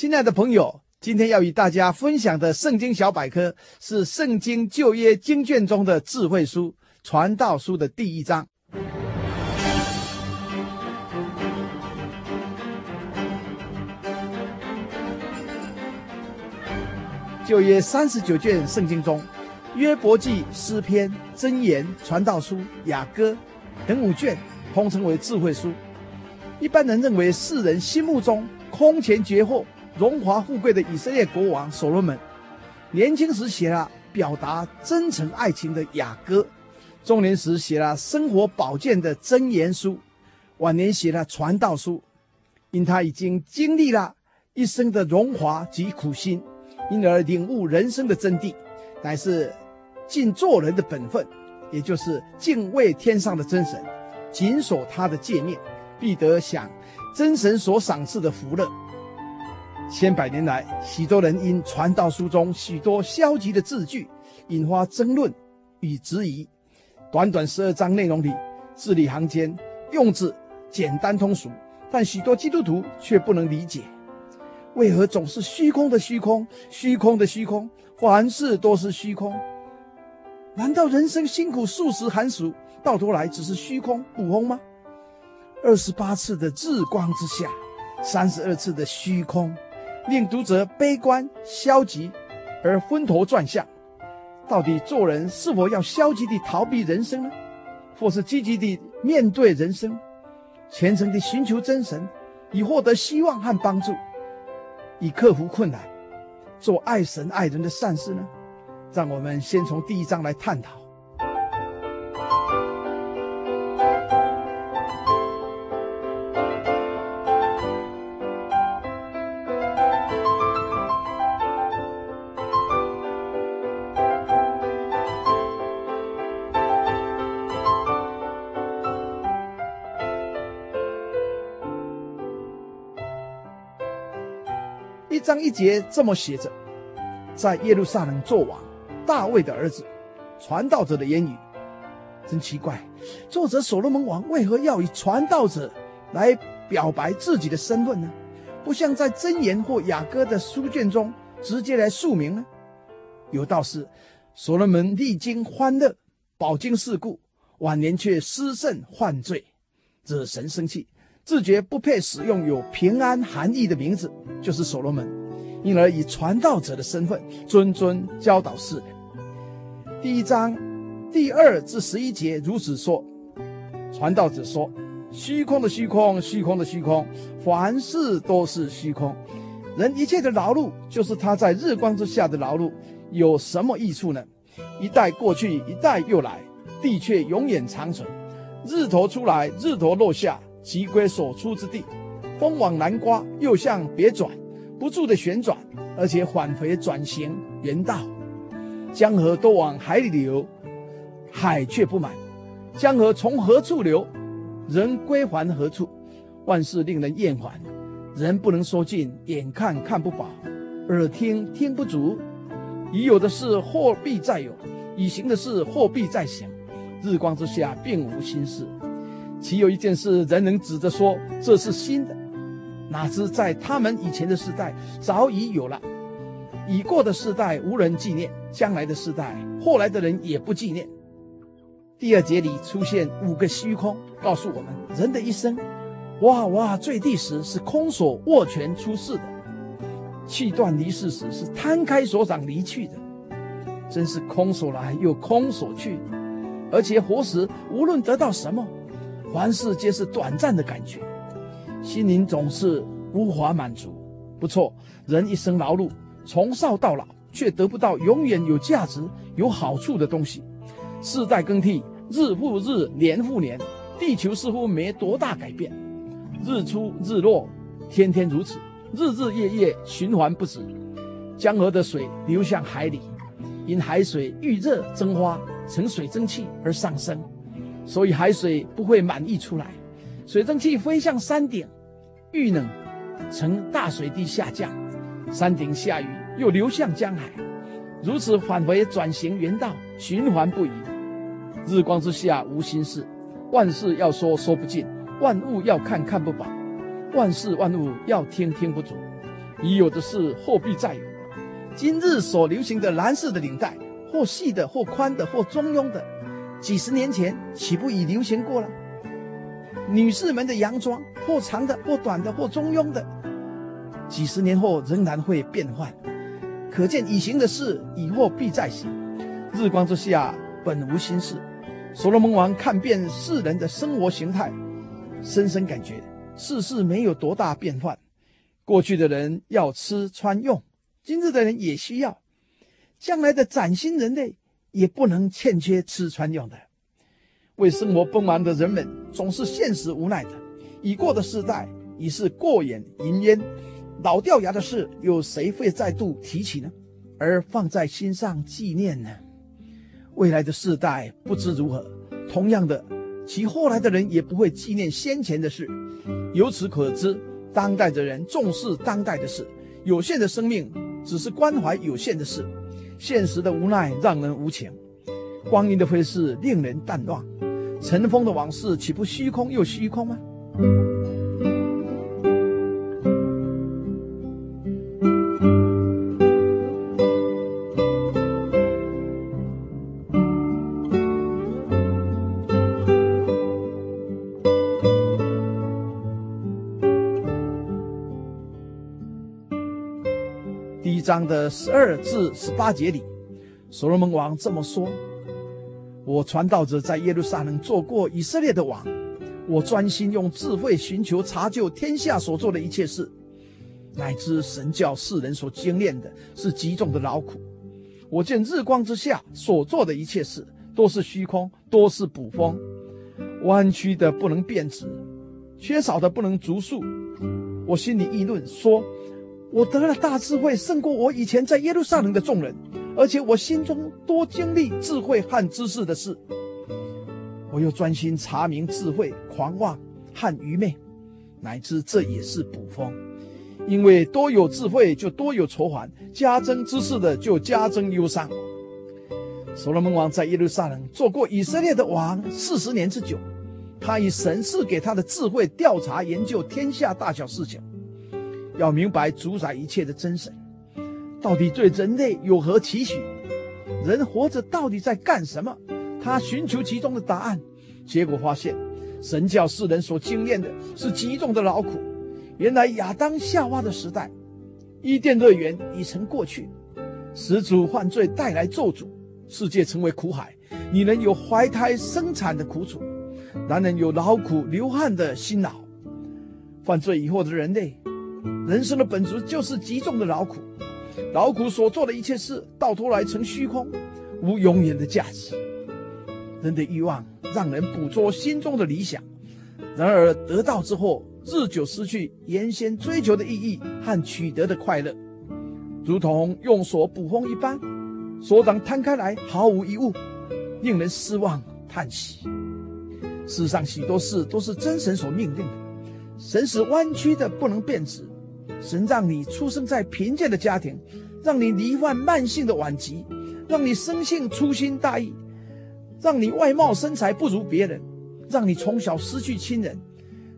亲爱的朋友，今天要与大家分享的圣经小百科是圣经旧约经卷中的智慧书——传道书的第一章。旧约三十九卷圣经中，约伯记、诗篇、箴言、传道书、雅歌等五卷，通称为智慧书。一般人认为，世人心目中空前绝后。荣华富贵的以色列国王所罗门，年轻时写了表达真诚爱情的雅歌，中年时写了生活保健的箴言书，晚年写了传道书。因他已经经历了一生的荣华及苦心，因而领悟人生的真谛，乃是尽做人的本分，也就是敬畏天上的真神，谨守他的诫命，必得享真神所赏赐的福乐。千百年来，许多人因传道书中许多消极的字句，引发争论与质疑。短短十二章内容里，字里行间用字简单通俗，但许多基督徒却不能理解，为何总是虚空的虚空，虚空的虚空，凡事都是虚空？难道人生辛苦数十寒暑，到头来只是虚空捕风吗？二十八次的日光之下，三十二次的虚空。令读者悲观消极，而昏头转向。到底做人是否要消极地逃避人生呢？或是积极地面对人生，虔诚地寻求真神，以获得希望和帮助，以克服困难，做爱神爱人的善事呢？让我们先从第一章来探讨。一章一节这么写着：在耶路撒冷作王，大卫的儿子，传道者的言语。真奇怪，作者所罗门王为何要以传道者来表白自己的身份呢？不像在箴言或雅歌的书卷中直接来述明呢？有道是，所罗门历经欢乐，饱经世故，晚年却失慎犯罪，惹神生气。自觉不配使用有平安含义的名字，就是所罗门，因而以传道者的身份，谆谆教导世人。第一章第二至十一节如此说：传道者说，虚空的虚空，虚空的虚空，凡事都是虚空。人一切的劳碌，就是他在日光之下的劳碌，有什么益处呢？一代过去，一代又来，地却永远长存。日头出来，日头落下。即归所出之地，风往南刮，又向北转，不住的旋转，而且返回转行原道。江河都往海里流，海却不满。江河从何处流？人归还何处？万事令人厌烦，人不能说尽，眼看看不饱，耳听听不足。已有的事或必再有，已行的事或必再行。日光之下，并无新事。岂有一件事，人能指着说这是新的？哪知在他们以前的世代早已有了。已过的世代无人纪念，将来的世代后来的人也不纪念。第二节里出现五个虚空，告诉我们人的一生，哇哇坠地时是空手握拳出世的，气断离世时是摊开手掌离去的，真是空手来又空手去。而且活时无论得到什么。凡事皆是短暂的感觉，心灵总是无法满足。不错，人一生劳碌，从少到老，却得不到永远有价值、有好处的东西。世代更替，日复日，年复年，地球似乎没多大改变。日出日落，天天如此，日日夜夜循环不止。江河的水流向海里，因海水遇热蒸发成水蒸气而上升，所以海水不会满溢出来。水蒸气飞向山顶，遇冷成大水滴下降，山顶下雨又流向江海，如此返回转型原道，循环不已。日光之下无新事，万事要说说不尽，万物要看看不饱，万事万物要听听不足。已有的事后必再有。今日所流行的蓝色的领带，或细的，或宽的，或中庸的，几十年前岂不已流行过了？女士们的洋装，或长的，或短的，或中庸的，几十年后仍然会变换。可见已行的事，以后必再行。日光之下本无新事。所罗门王看遍世人的生活形态，深深感觉世事没有多大变换。过去的人要吃穿用。今日的人也需要，将来的崭新人类也不能欠缺吃穿用的。为生活奔忙的人们总是现实无奈的。已过的世代已是过眼云烟，老掉牙的事有谁会再度提起呢？而放在心上纪念呢？未来的世代不知如何，同样的，其后来的人也不会纪念先前的事。由此可知，当代的人重视当代的事，有限的生命。只是关怀有限的事，现实的无奈让人无情，光阴的飞逝令人淡忘，尘封的往事岂不虚空又虚空吗？章的十二至十八节里，所罗门王这么说：“我传道者在耶路撒冷做过以色列的王，我专心用智慧寻求查究天下所做的一切事，乃至神教世人所经验的是极重的劳苦。我见日光之下所做的一切事都是虚空，都是捕风，弯曲的不能变直，缺少的不能足数。我心里议论说。”我得了大智慧，胜过我以前在耶路撒冷的众人，而且我心中多经历智慧和知识的事。我又专心查明智慧、狂妄和愚昧，乃至这也是捕风。因为多有智慧就多有愁烦，加增知识的就加增忧伤。所罗门王在耶路撒冷做过以色列的王四十年之久，他以神赐给他的智慧调查研究天下大小事情。要明白主宰一切的真神，到底对人类有何期许？人活着到底在干什么？他寻求其中的答案，结果发现，神教世人所经验的是极重的劳苦。原来亚当夏娃的时代，伊甸乐园已成过去，始祖犯罪带来咒诅，世界成为苦海。女人有怀胎生产的苦楚，男人有劳苦流汗的辛劳。犯罪以后的人类。人生的本质就是极重的劳苦，劳苦所做的一切事，到头来成虚空，无永远的价值。人的欲望让人捕捉心中的理想，然而得到之后，日久失去原先追求的意义和取得的快乐，如同用锁捕风一般，锁掌摊开来毫无一物，令人失望叹息。世上许多事都是真神所命令的。神使弯曲的不能变直，神让你出生在贫贱的家庭，让你罹患慢性的顽疾，让你生性粗心大意，让你外貌身材不如别人，让你从小失去亲人，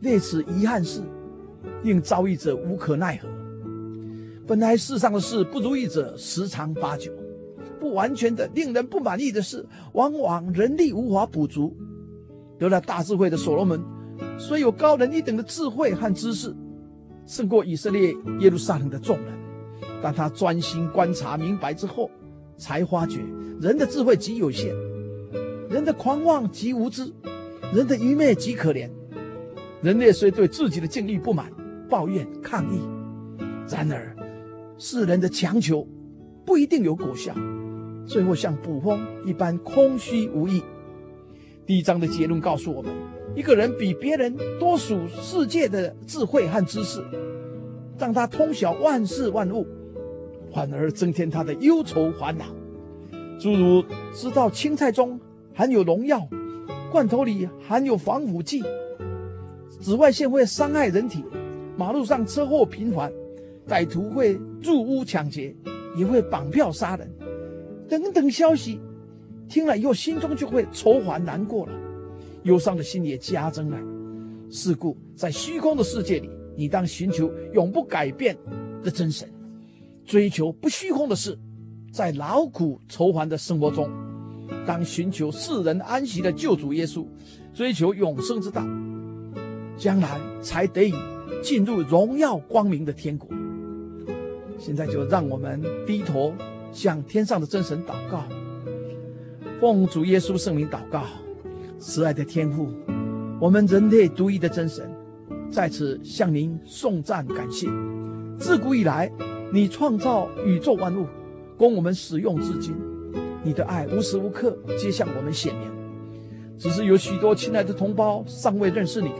列此遗憾事，令遭遇者无可奈何。本来世上的事不如意者十常八九，不完全的令人不满意的事，往往人力无法补足。得了大智慧的所罗门。虽有高人一等的智慧和知识，胜过以色列耶路撒冷的众人，但他专心观察明白之后，才发觉人的智慧极有限，人的狂妄极无知，人的愚昧极可怜。人类虽对自己的境遇不满、抱怨、抗议，然而世人的强求不一定有果效，最后像捕风一般空虚无益。第一章的结论告诉我们，一个人比别人多数世界的智慧和知识，让他通晓万事万物，反而增添他的忧愁烦恼。诸如知道青菜中含有农药，罐头里含有防腐剂，紫外线会伤害人体，马路上车祸频繁，歹徒会入屋抢劫，也会绑票杀人，等等消息，听了以后心中就会愁烦难过了，忧伤的心也加增了。是故，在虚空的世界里，你当寻求永不改变的真神，追求不虚空的事。在劳苦愁烦的生活中，当寻求世人安息的救主耶稣，追求永生之道，将来才得以进入荣耀光明的天国。现在就让我们低头向天上的真神祷告，奉主耶稣圣名祷告，慈爱的天父，我们人类独一的真神，在此向您颂赞感谢。自古以来，你创造宇宙万物。供我们使用至今，你的爱无时无刻皆向我们显明。只是有许多亲爱的同胞尚未认识你，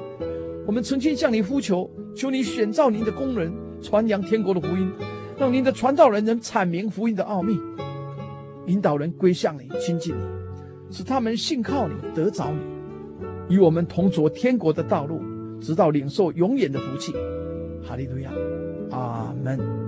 我们曾经向你呼求，求你选召您的工人传扬天国的福音，让您的传道人能阐明福音的奥秘，引导人归向你、亲近你，使他们信靠你、得着你，与我们同着天国的道路，直到领受永远的福气。哈利路亚，阿门。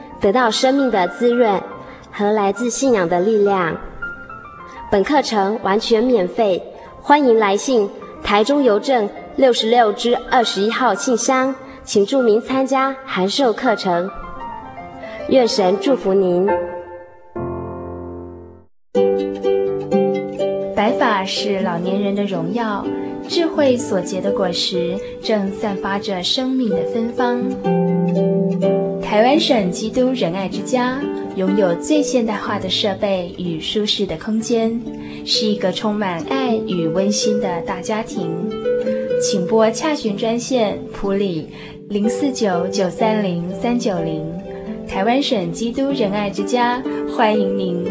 得到生命的滋润和来自信仰的力量。本课程完全免费，欢迎来信台中邮政六十六支二十一号信箱，请注明参加函授课程。愿神祝福您。白发是老年人的荣耀，智慧所结的果实正散发着生命的芬芳。台湾省基督仁爱之家拥有最现代化的设备与舒适的空间，是一个充满爱与温馨的大家庭。请拨洽询专线普里零四九九三零三九零，台湾省基督仁爱之家欢迎您。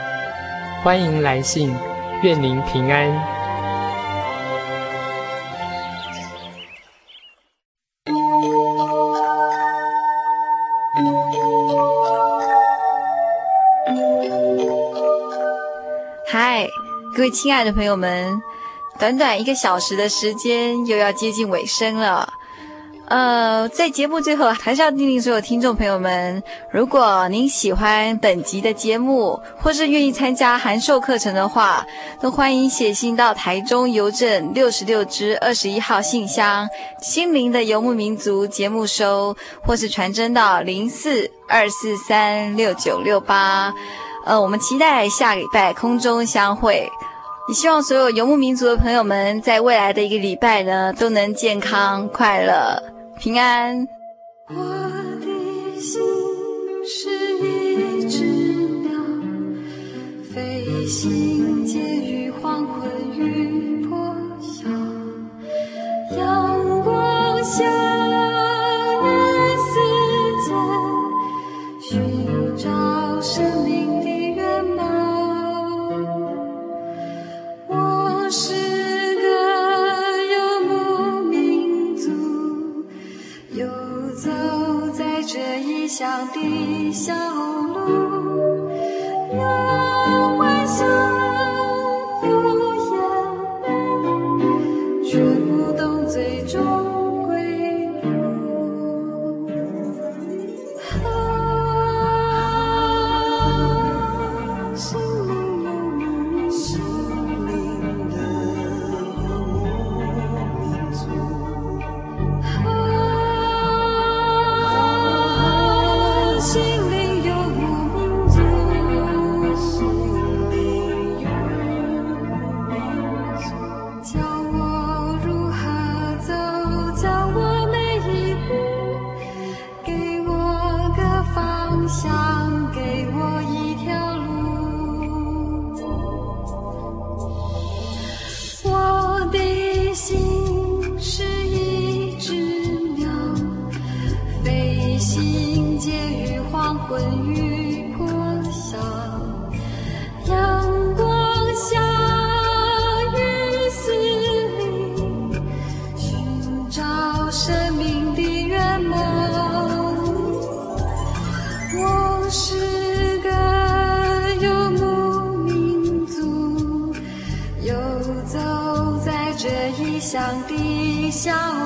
欢迎来信，愿您平安。嗨，各位亲爱的朋友们，短短一个小时的时间又要接近尾声了。呃，在节目最后，还是要叮咛所有听众朋友们，如果您喜欢本集的节目，或是愿意参加函授课程的话，都欢迎写信到台中邮政六十六支二十一号信箱，心灵的游牧民族节目收，或是传真到零四二四三六九六八。呃，我们期待下礼拜空中相会。也希望所有游牧民族的朋友们，在未来的一个礼拜呢，都能健康快乐。平安。我的心是一只鸟飞行借于黄昏与破晓阳光下魂雨破晓阳光下雨丝里寻找生命的源我是个游牧民族游走在这异乡的小